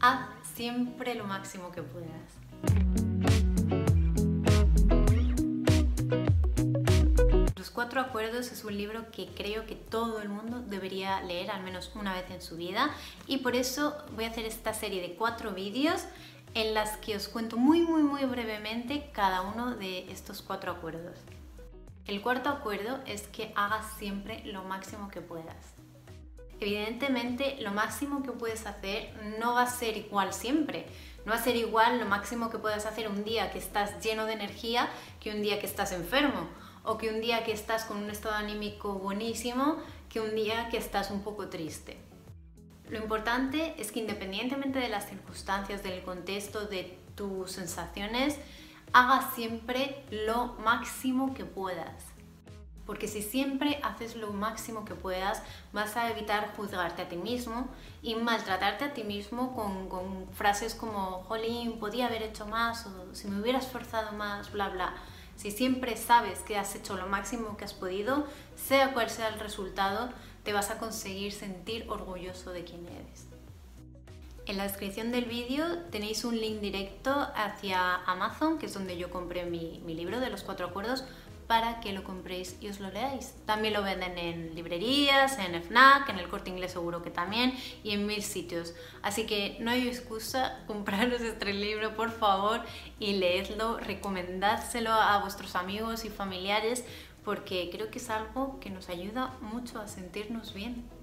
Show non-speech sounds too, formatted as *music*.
Haz siempre lo máximo que puedas. Los Cuatro Acuerdos es un libro que creo que todo el mundo debería leer al menos una vez en su vida y por eso voy a hacer esta serie de cuatro vídeos en las que os cuento muy muy muy brevemente cada uno de estos cuatro acuerdos. El cuarto acuerdo es que hagas siempre lo máximo que puedas. Evidentemente, lo máximo que puedes hacer no va a ser igual siempre. No va a ser igual lo máximo que puedas hacer un día que estás lleno de energía que un día que estás enfermo. O que un día que estás con un estado anímico buenísimo que un día que estás un poco triste. Lo importante es que independientemente de las circunstancias, del contexto, de tus sensaciones, hagas siempre lo máximo que puedas porque si siempre haces lo máximo que puedas, vas a evitar juzgarte a ti mismo y maltratarte a ti mismo con, frases como, jolín, podía haber hecho más o si me hubiera esforzado más, bla, bla. Si siempre sabes que has hecho lo máximo que has podido, sea cual sea el resultado, te vas a conseguir sentir orgulloso de quién eres. En la descripción del vídeo tenéis un link directo hacia Amazon, que es donde yo compré mi libro de los cuatro acuerdos, para que lo compréis y os lo leáis. También lo venden en librerías, en FNAC, en el corte inglés seguro que también y en mil sitios. Así que no hay excusa, *laughs* compraros este libro por favor y leedlo, recomendádselo a vuestros amigos y familiares porque creo que es algo que nos ayuda mucho a sentirnos bien.